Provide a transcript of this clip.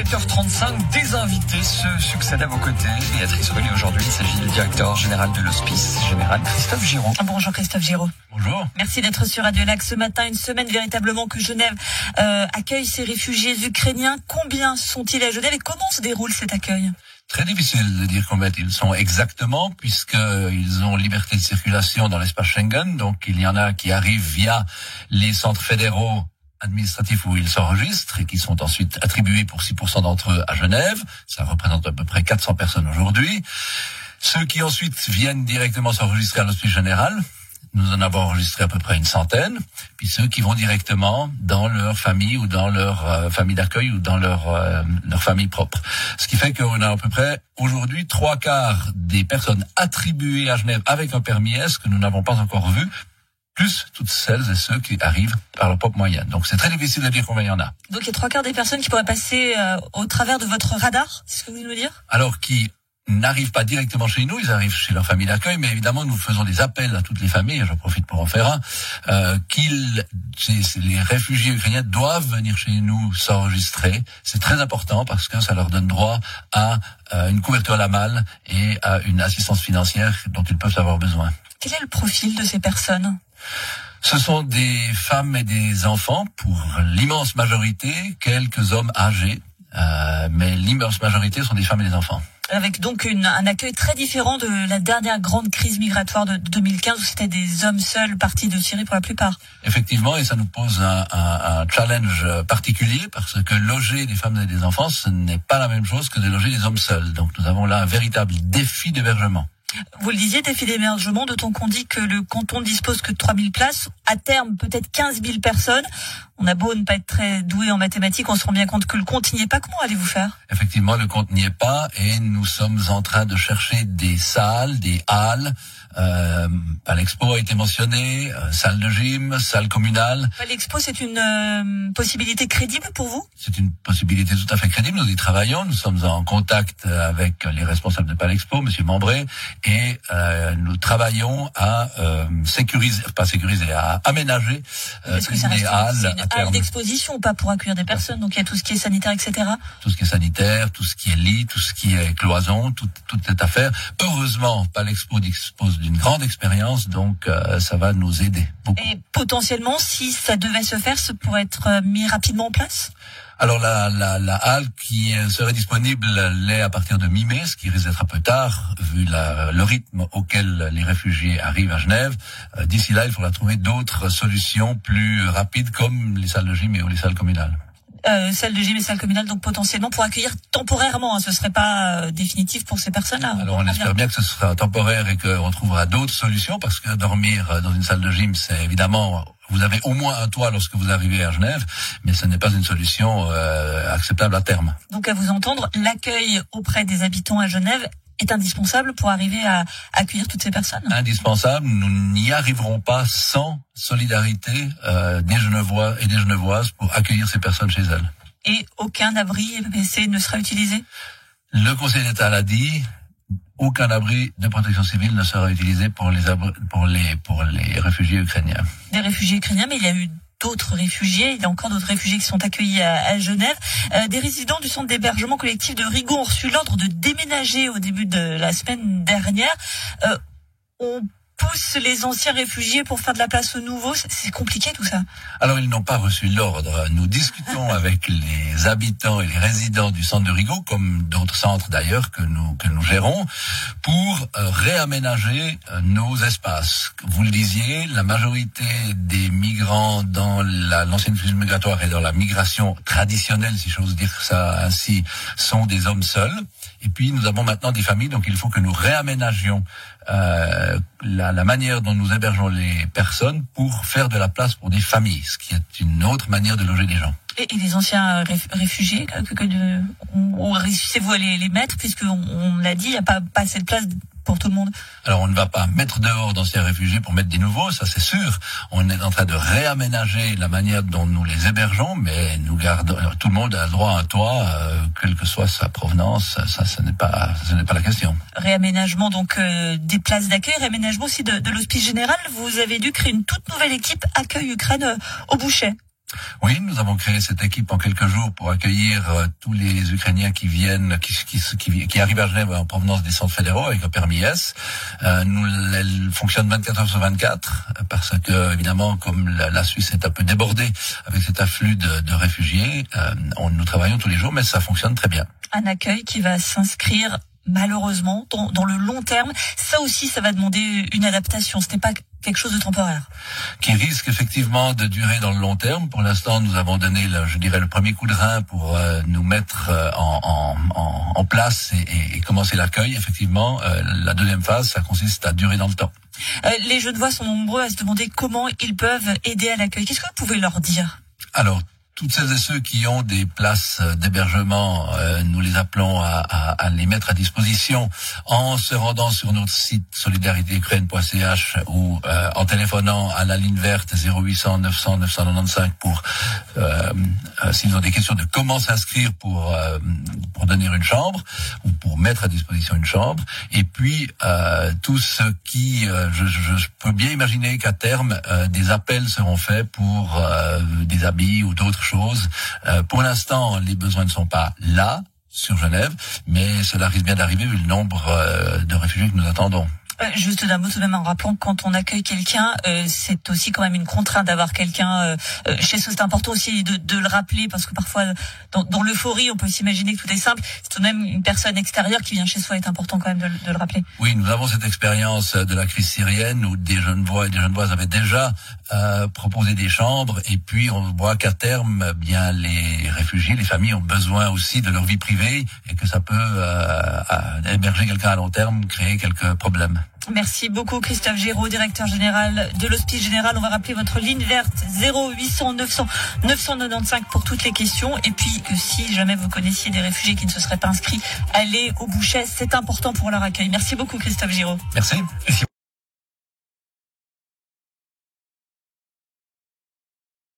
7h35, des invités se succèdent à vos côtés. Béatrice René aujourd'hui, il s'agit du directeur général de l'Hospice général, Christophe Giraud. Bonjour Christophe Giraud. Bonjour. Merci d'être sur Radio Lac ce matin, une semaine véritablement que Genève euh, accueille ces réfugiés ukrainiens. Combien sont-ils à Genève et comment se déroule cet accueil? Très difficile de dire combien ils sont exactement, puisqu'ils ont liberté de circulation dans l'espace Schengen. Donc il y en a qui arrivent via les centres fédéraux administratifs où ils s'enregistrent et qui sont ensuite attribués pour 6% d'entre eux à Genève. Ça représente à peu près 400 personnes aujourd'hui. Ceux qui ensuite viennent directement s'enregistrer à l'Hospice Général, nous en avons enregistré à peu près une centaine. Puis ceux qui vont directement dans leur famille ou dans leur euh, famille d'accueil ou dans leur, euh, leur famille propre. Ce qui fait qu'on a à peu près aujourd'hui trois quarts des personnes attribuées à Genève avec un permis S que nous n'avons pas encore vu plus toutes celles et ceux qui arrivent par leur propre moyen. Donc c'est très difficile de dire combien il y en a. Donc il y a trois quarts des personnes qui pourraient passer euh, au travers de votre radar, c'est ce que vous voulez nous dire? Alors qui n'arrivent pas directement chez nous, ils arrivent chez leur famille d'accueil, mais évidemment nous faisons des appels à toutes les familles, j'en profite pour en faire un, euh, qu'ils, les réfugiés ukrainiens doivent venir chez nous s'enregistrer. C'est très important parce que ça leur donne droit à euh, une couverture à la malle et à une assistance financière dont ils peuvent avoir besoin. Quel est le profil de ces personnes? Ce sont des femmes et des enfants, pour l'immense majorité, quelques hommes âgés, euh, mais l'immense majorité sont des femmes et des enfants avec donc une, un accueil très différent de la dernière grande crise migratoire de 2015 où c'était des hommes seuls partis de Syrie pour la plupart. Effectivement, et ça nous pose un, un, un challenge particulier parce que loger des femmes et des enfants, ce n'est pas la même chose que de loger des hommes seuls. Donc nous avons là un véritable défi d'hébergement. Vous le disiez, défi d'émergement, d'autant qu'on dit que le canton dispose que de 3000 places. À terme, peut-être 15 000 personnes. On a beau ne pas être très doué en mathématiques, on se rend bien compte que le compte n'y est pas. Comment allez-vous faire? Effectivement, le compte n'y est pas et nous sommes en train de chercher des salles, des halles. Euh, Palexpo a été mentionné, euh, salle de gym, salle communale. Palexpo, c'est une euh, possibilité crédible pour vous? C'est une possibilité tout à fait crédible. Nous y travaillons. Nous sommes en contact avec les responsables de Palexpo, Monsieur Membré, et euh, nous travaillons à euh, sécuriser, pas sécuriser, à aménager euh, une halles à terme. d'exposition, pas pour accueillir des personnes. Donc il y a tout ce qui est sanitaire, etc. Tout ce qui est sanitaire, tout ce qui est lit, tout ce qui est cloison, toute cette affaire. Heureusement, Palexpo dispose d'une grande expérience, donc euh, ça va nous aider beaucoup. Et potentiellement, si ça devait se faire, ça pourrait être euh, mis rapidement en place? Alors la, la, la halle qui serait disponible l'est à partir de mi-mai, ce qui risque d'être un peu tard vu la, le rythme auquel les réfugiés arrivent à Genève. Euh, d'ici là, il faudra trouver d'autres solutions plus rapides comme les salles de gym et ou les salles communales. Euh, salles de gym et salles communales, donc potentiellement pour accueillir temporairement. Hein, ce serait pas euh, définitif pour ces personnes-là. Alors on espère bien. que ce sera temporaire et qu'on trouvera d'autres solutions parce que dormir dans une salle de gym, c'est évidemment vous avez au moins un toit lorsque vous arrivez à Genève, mais ce n'est pas une solution euh, acceptable à terme. Donc à vous entendre, l'accueil auprès des habitants à Genève est indispensable pour arriver à accueillir toutes ces personnes Indispensable. Nous n'y arriverons pas sans solidarité euh, des Genevois et des Genevoises pour accueillir ces personnes chez elles. Et aucun abri EPC ne sera utilisé? Le Conseil d'État l'a dit, aucun abri de protection civile ne sera utilisé pour les, pour les, pour les réfugiés ukrainiens. Des réfugiés ukrainiens, mais il y a eu d'autres réfugiés. Il y a encore d'autres réfugiés qui sont accueillis à, Genève. Euh, des résidents du centre d'hébergement collectif de Rigaud ont reçu l'ordre de déménager au début de la semaine dernière. Euh, on pousse les anciens réfugiés pour faire de la place aux nouveaux C'est compliqué tout ça. Alors ils n'ont pas reçu l'ordre. Nous discutons avec les habitants et les résidents du centre de Rigaud, comme d'autres centres d'ailleurs que nous que nous gérons, pour euh, réaménager euh, nos espaces. Vous le disiez, la majorité des migrants dans l'ancienne crise migratoire et dans la migration traditionnelle, si j'ose dire ça ainsi, sont des hommes seuls. Et puis nous avons maintenant des familles, donc il faut que nous réaménagions euh, la, manière dont nous hébergeons les personnes pour faire de la place pour des familles, ce qui est une autre manière de loger des gens. Et, les anciens réfugiés, que, réussissez-vous à les, les mettre, puisqu'on on, l'a dit, il n'y a pas, pas assez de place pour tout le monde Alors on ne va pas mettre dehors d'anciens réfugiés pour mettre des nouveaux, ça c'est sûr. On est en train de réaménager la manière dont nous les hébergeons, mais nous gardons tout le monde a droit à un toit, euh, quelle que soit sa provenance. Ça, ce n'est pas, ce n'est pas la question. Réaménagement donc euh, des places d'accueil, réaménagement aussi de, de l'hospice général. Vous avez dû créer une toute nouvelle équipe accueil Ukraine euh, au Boucher. Oui, nous avons créé cette équipe en quelques jours pour accueillir euh, tous les Ukrainiens qui viennent, qui, qui, qui, arrivent à Genève en provenance des centres fédéraux avec un permis S. Euh, nous, elle fonctionne 24 heures sur 24 parce que, évidemment, comme la, Suisse est un peu débordée avec cet afflux de, de réfugiés, euh, on, nous travaillons tous les jours, mais ça fonctionne très bien. Un accueil qui va s'inscrire malheureusement, dans, dans, le long terme. Ça aussi, ça va demander une adaptation. Ce n'est pas quelque chose de temporaire. Qui risque effectivement de durer dans le long terme. Pour l'instant, nous avons donné, le, je dirais, le premier coup de rein pour euh, nous mettre euh, en, en, en, place et, et commencer l'accueil. Effectivement, euh, la deuxième phase, ça consiste à durer dans le temps. les jeunes voix sont nombreux à se demander comment ils peuvent aider à l'accueil. Qu'est-ce que vous pouvez leur dire? Alors, toutes celles et ceux qui ont des places d'hébergement, euh, nous les appelons à, à, à, les mettre à disposition en se rendant sur notre site solidaritéukraine.ch ou euh, en téléphonant à la ligne verte 0800 900 995 pour euh, euh, s'ils ont des questions de comment s'inscrire pour euh, pour donner une chambre ou pour mettre à disposition une chambre. Et puis tous ceux qui, je, je, peux bien imaginer qu'à terme des appels seront faits pour des habits ou d'autres euh, pour l'instant, les besoins ne sont pas là sur Genève, mais cela risque bien d'arriver vu le nombre euh, de réfugiés que nous attendons. Euh, juste d'un mot tout de même en rappelant que quand on accueille quelqu'un, euh, c'est aussi quand même une contrainte d'avoir quelqu'un euh, chez soi. C'est important aussi de, de, le rappeler parce que parfois, dans, dans l'euphorie, on peut s'imaginer que tout est simple. C'est tout de même une personne extérieure qui vient chez soi. est important quand même de, de, le rappeler. Oui, nous avons cette expérience de la crise syrienne où des jeunes voix et des jeunes voix avaient déjà euh, proposé des chambres et puis on voit qu'à terme, bien les réfugiés, les familles ont besoin aussi de leur vie privée et que ça peut euh, héberger quelqu'un à long terme créer quelques problèmes. Merci beaucoup Christophe Géraud, directeur général de l'Hospice Général. On va rappeler votre ligne verte 0800 900 995 pour toutes les questions. Et puis si jamais vous connaissiez des réfugiés qui ne se seraient pas inscrits, allez au Bouchet. C'est important pour leur accueil. Merci beaucoup Christophe Giraud. Merci.